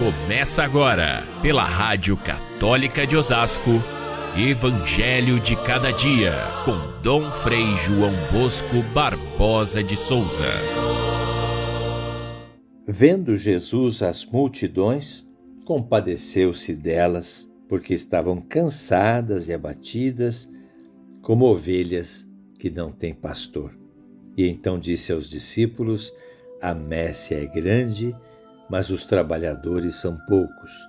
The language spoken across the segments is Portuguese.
Começa agora, pela Rádio Católica de Osasco, Evangelho de Cada Dia, com Dom Frei João Bosco Barbosa de Souza. Vendo Jesus as multidões, compadeceu-se delas, porque estavam cansadas e abatidas, como ovelhas que não têm pastor. E então disse aos discípulos: A messe é grande, mas os trabalhadores são poucos.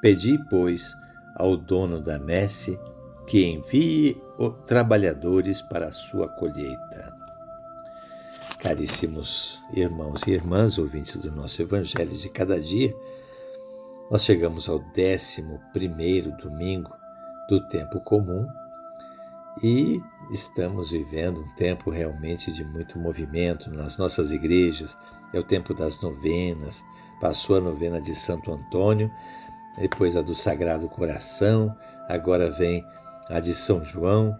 Pedi, pois, ao dono da messe que envie trabalhadores para a sua colheita. Caríssimos irmãos e irmãs, ouvintes do nosso Evangelho de cada dia, nós chegamos ao décimo primeiro domingo do tempo comum e estamos vivendo um tempo realmente de muito movimento nas nossas igrejas. É o tempo das novenas. Passou a novena de Santo Antônio, depois a do Sagrado Coração, agora vem a de São João,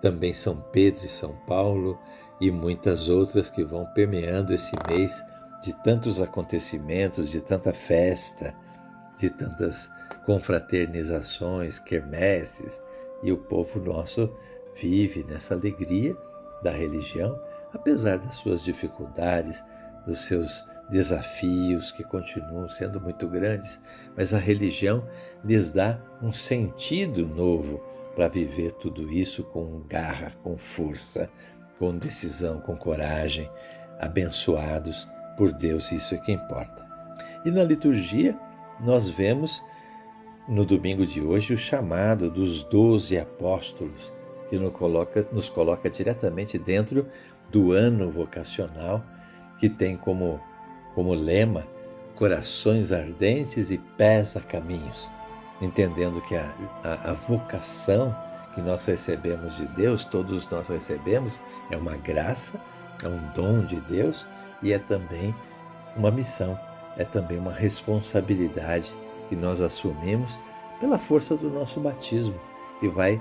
também São Pedro e São Paulo e muitas outras que vão permeando esse mês de tantos acontecimentos, de tanta festa, de tantas confraternizações, quermesses, e o povo nosso vive nessa alegria da religião, apesar das suas dificuldades, dos seus desafios que continuam sendo muito grandes, mas a religião lhes dá um sentido novo para viver tudo isso com garra, com força, com decisão, com coragem, abençoados por Deus, isso é que importa. E na liturgia nós vemos no domingo de hoje o chamado dos doze apóstolos que nos coloca, nos coloca diretamente dentro do ano vocacional, que tem como, como lema corações ardentes e pés a caminhos, entendendo que a, a, a vocação que nós recebemos de Deus, todos nós recebemos, é uma graça, é um dom de Deus e é também uma missão, é também uma responsabilidade que nós assumimos pela força do nosso batismo, que vai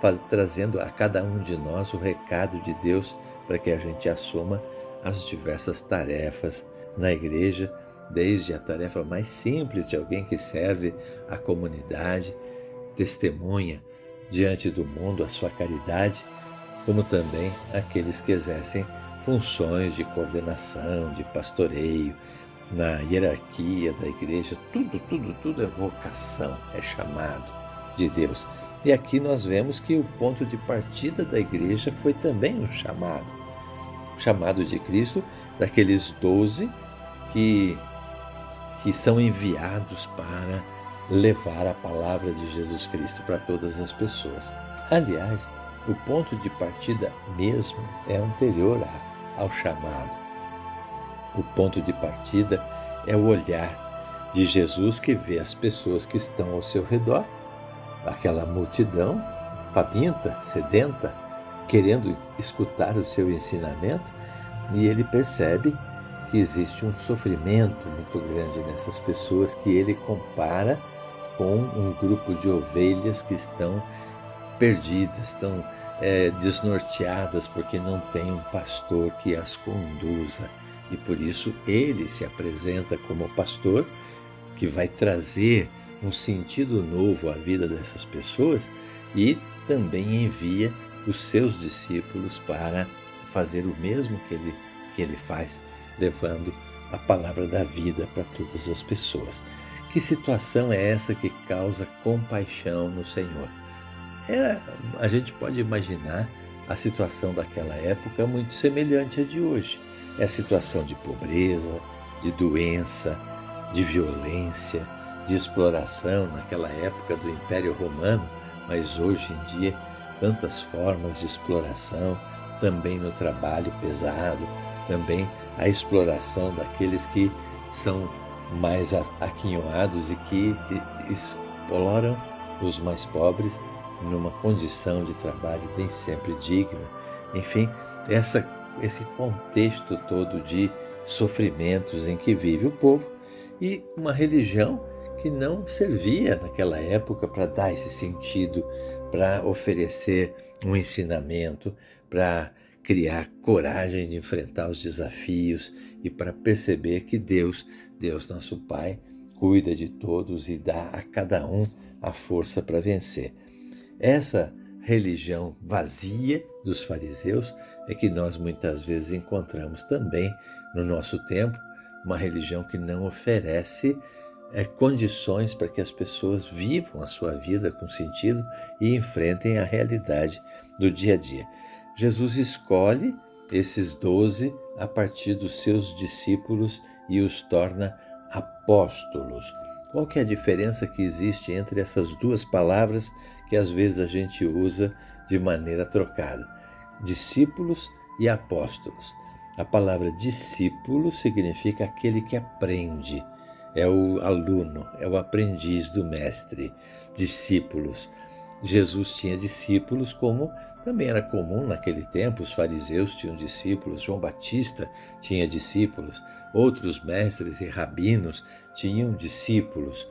faz, trazendo a cada um de nós o recado de Deus para que a gente assuma as diversas tarefas na igreja, desde a tarefa mais simples de alguém que serve a comunidade, testemunha diante do mundo a sua caridade, como também aqueles que exercem funções de coordenação, de pastoreio, na hierarquia da igreja, tudo, tudo, tudo é vocação, é chamado de Deus. E aqui nós vemos que o ponto de partida da igreja foi também um chamado. O chamado de Cristo daqueles doze que, que são enviados para levar a palavra de Jesus Cristo para todas as pessoas. Aliás, o ponto de partida mesmo é anterior a, ao chamado. O ponto de partida é o olhar de Jesus que vê as pessoas que estão ao seu redor aquela multidão faminta, sedenta, querendo escutar o seu ensinamento, e ele percebe que existe um sofrimento muito grande nessas pessoas que ele compara com um grupo de ovelhas que estão perdidas, estão é, desnorteadas porque não tem um pastor que as conduza. E por isso ele se apresenta como pastor que vai trazer um sentido novo à vida dessas pessoas e também envia os seus discípulos para fazer o mesmo que ele, que ele faz, levando a palavra da vida para todas as pessoas. Que situação é essa que causa compaixão no Senhor? É, a gente pode imaginar a situação daquela época muito semelhante à de hoje. É a situação de pobreza, de doença, de violência, de exploração naquela época do Império Romano, mas hoje em dia tantas formas de exploração, também no trabalho pesado, também a exploração daqueles que são mais aquinhoados e que exploram os mais pobres numa condição de trabalho nem sempre digna. Enfim, essa, esse contexto todo de sofrimentos em que vive o povo e uma religião que não servia naquela época para dar esse sentido, para oferecer um ensinamento, para criar coragem de enfrentar os desafios e para perceber que Deus, Deus nosso Pai, cuida de todos e dá a cada um a força para vencer. Essa religião vazia dos fariseus é que nós muitas vezes encontramos também no nosso tempo, uma religião que não oferece é, condições para que as pessoas vivam a sua vida com sentido e enfrentem a realidade do dia a dia. Jesus escolhe esses doze a partir dos seus discípulos e os torna apóstolos. Qual que é a diferença que existe entre essas duas palavras que às vezes a gente usa de maneira trocada? Discípulos e apóstolos. A palavra discípulo significa aquele que aprende, é o aluno, é o aprendiz do mestre. Discípulos. Jesus tinha discípulos, como também era comum naquele tempo, os fariseus tinham discípulos, João Batista tinha discípulos, outros mestres e rabinos tinham discípulos.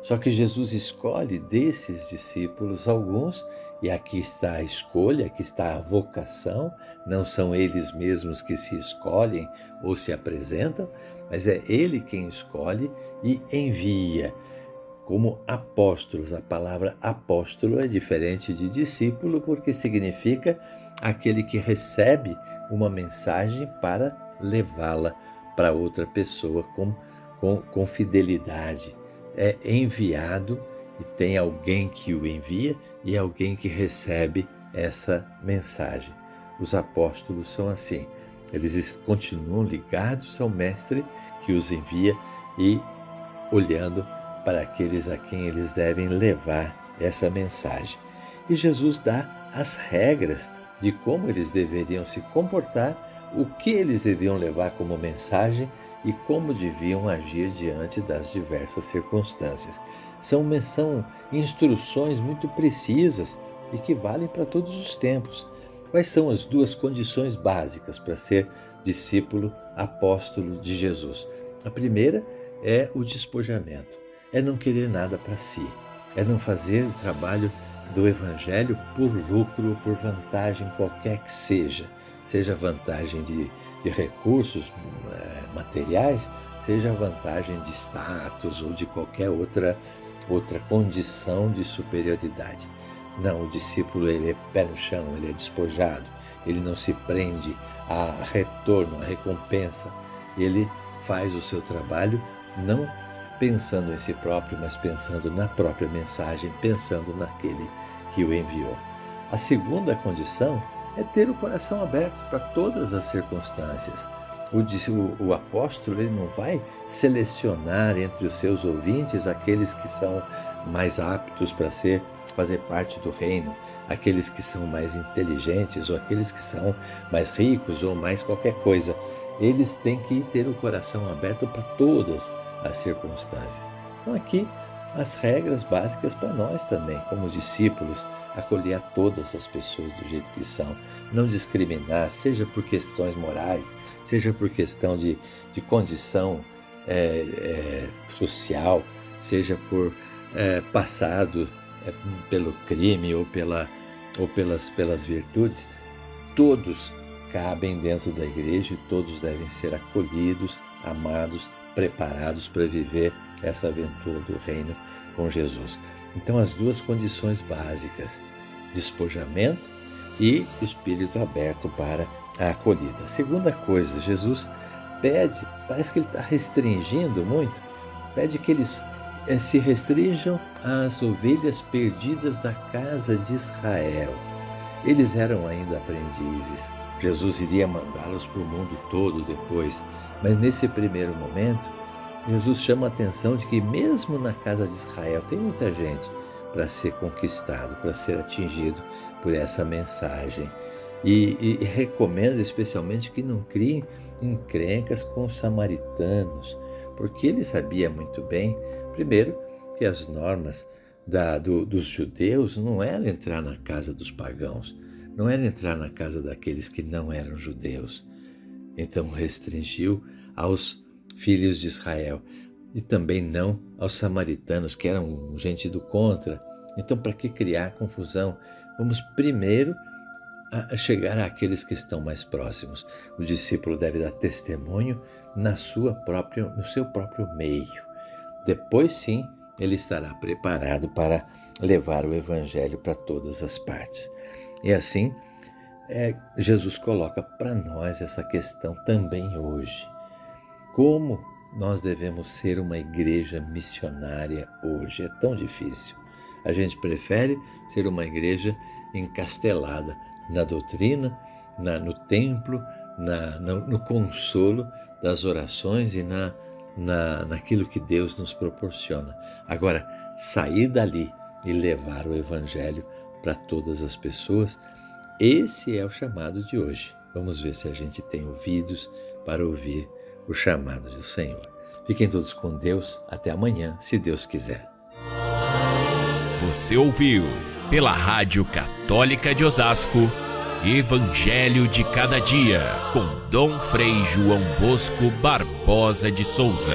Só que Jesus escolhe desses discípulos alguns, e aqui está a escolha, aqui está a vocação, não são eles mesmos que se escolhem ou se apresentam, mas é ele quem escolhe e envia. Como apóstolos, a palavra apóstolo é diferente de discípulo porque significa aquele que recebe uma mensagem para levá-la para outra pessoa com, com, com fidelidade. É enviado e tem alguém que o envia e alguém que recebe essa mensagem. Os apóstolos são assim. Eles continuam ligados ao Mestre que os envia e olhando para aqueles a quem eles devem levar essa mensagem. E Jesus dá as regras de como eles deveriam se comportar o que eles deviam levar como mensagem e como deviam agir diante das diversas circunstâncias. São, são instruções muito precisas e que valem para todos os tempos. Quais são as duas condições básicas para ser discípulo apóstolo de Jesus? A primeira é o despojamento, é não querer nada para si, é não fazer o trabalho do Evangelho por lucro ou por vantagem qualquer que seja seja vantagem de, de recursos é, materiais, seja vantagem de status ou de qualquer outra, outra condição de superioridade. Não, o discípulo ele é pé no chão, ele é despojado, ele não se prende a retorno, a recompensa. Ele faz o seu trabalho não pensando em si próprio, mas pensando na própria mensagem, pensando naquele que o enviou. A segunda condição é ter o coração aberto para todas as circunstâncias. O, o, apóstolo ele não vai selecionar entre os seus ouvintes aqueles que são mais aptos para ser fazer parte do reino, aqueles que são mais inteligentes ou aqueles que são mais ricos ou mais qualquer coisa. Eles têm que ter o coração aberto para todas as circunstâncias. Então aqui as regras básicas para nós também, como discípulos, acolher a todas as pessoas do jeito que são, não discriminar, seja por questões morais, seja por questão de, de condição é, é, social, seja por é, passado é, pelo crime ou, pela, ou pelas, pelas virtudes, todos cabem dentro da igreja e todos devem ser acolhidos, amados, preparados para viver essa aventura do reino com Jesus. Então, as duas condições básicas, despojamento e espírito aberto para a acolhida. Segunda coisa, Jesus pede, parece que ele está restringindo muito, pede que eles é, se restringam às ovelhas perdidas da casa de Israel. Eles eram ainda aprendizes. Jesus iria mandá-los para o mundo todo depois, mas nesse primeiro momento, Jesus chama a atenção de que, mesmo na casa de Israel, tem muita gente para ser conquistado, para ser atingido por essa mensagem. E, e, recomenda especialmente que não criem encrencas com os samaritanos, porque ele sabia muito bem, primeiro, que as normas da, do, dos judeus não eram entrar na casa dos pagãos, não era entrar na casa daqueles que não eram judeus. Então restringiu aos filhos de Israel, e também não aos samaritanos, que eram gente do contra. Então, para que criar confusão? Vamos primeiro a chegar àqueles que estão mais próximos. O discípulo deve dar testemunho na sua própria, no seu próprio meio. depois sim ele estará preparado para levar o Evangelho para todas as partes. E assim, é, Jesus coloca para nós essa questão também hoje. Como nós devemos ser uma igreja missionária hoje? É tão difícil. A gente prefere ser uma igreja encastelada na doutrina, na, no templo, na, no, no, consolo das orações e na, na, naquilo que Deus nos proporciona. Agora, sair dali e levar o Evangelho para todas as pessoas, esse é o chamado de hoje. Vamos ver se a gente tem ouvidos para ouvir o chamado do Senhor. Fiquem todos com Deus. Até amanhã, se Deus quiser. Você ouviu pela Rádio Católica de Osasco Evangelho de Cada Dia com Dom Frei João Bosco Barbosa de Souza.